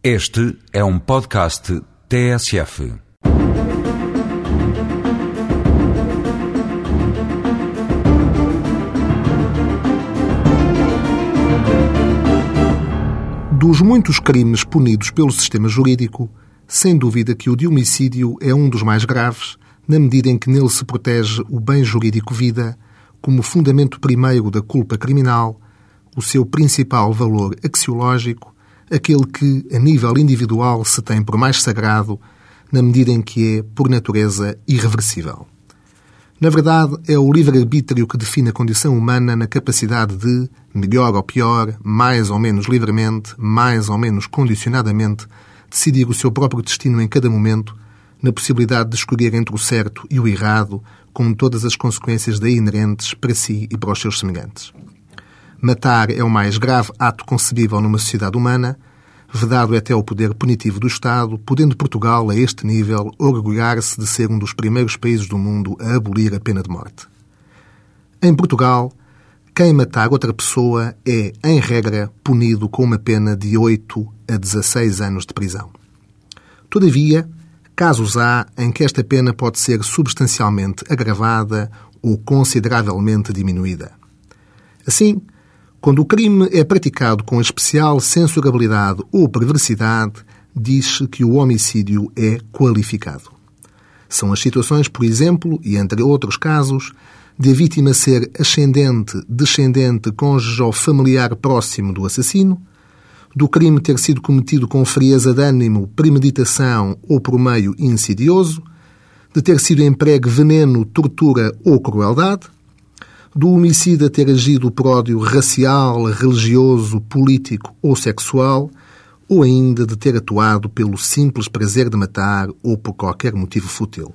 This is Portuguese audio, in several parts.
Este é um podcast TSF. Dos muitos crimes punidos pelo sistema jurídico, sem dúvida que o de homicídio é um dos mais graves, na medida em que nele se protege o bem jurídico vida como fundamento primeiro da culpa criminal, o seu principal valor axiológico aquele que, a nível individual, se tem por mais sagrado, na medida em que é, por natureza, irreversível. Na verdade, é o livre-arbítrio que define a condição humana na capacidade de, melhor ou pior, mais ou menos livremente, mais ou menos condicionadamente, decidir o seu próprio destino em cada momento, na possibilidade de escolher entre o certo e o errado, com todas as consequências daí inerentes para si e para os seus semelhantes. Matar é o mais grave ato concebível numa sociedade humana, vedado é até o poder punitivo do Estado, podendo Portugal, a este nível, orgulhar-se de ser um dos primeiros países do mundo a abolir a pena de morte. Em Portugal, quem matar outra pessoa é, em regra, punido com uma pena de 8 a 16 anos de prisão. Todavia, casos há em que esta pena pode ser substancialmente agravada ou consideravelmente diminuída. Assim, quando o crime é praticado com especial censurabilidade ou perversidade, diz-se que o homicídio é qualificado. São as situações, por exemplo, e entre outros casos, de a vítima ser ascendente, descendente, cônjuge ou familiar próximo do assassino, do crime ter sido cometido com frieza de ânimo, premeditação ou por meio insidioso, de ter sido empregue veneno, tortura ou crueldade, do homicida ter agido por ódio racial, religioso, político ou sexual, ou ainda de ter atuado pelo simples prazer de matar ou por qualquer motivo fútil.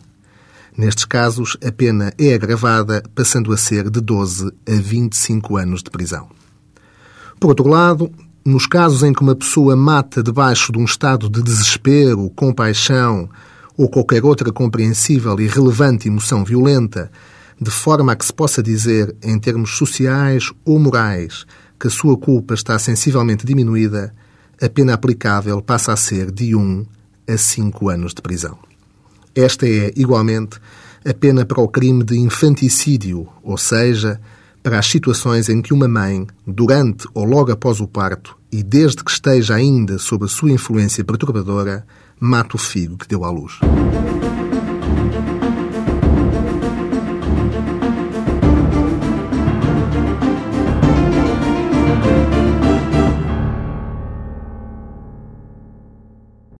Nestes casos, a pena é agravada, passando a ser de 12 a 25 anos de prisão. Por outro lado, nos casos em que uma pessoa mata debaixo de um estado de desespero, compaixão ou qualquer outra compreensível e relevante emoção violenta, de forma a que se possa dizer, em termos sociais ou morais, que a sua culpa está sensivelmente diminuída, a pena aplicável passa a ser de 1 a 5 anos de prisão. Esta é, igualmente, a pena para o crime de infanticídio, ou seja, para as situações em que uma mãe, durante ou logo após o parto, e desde que esteja ainda sob a sua influência perturbadora, mata o filho que deu à luz.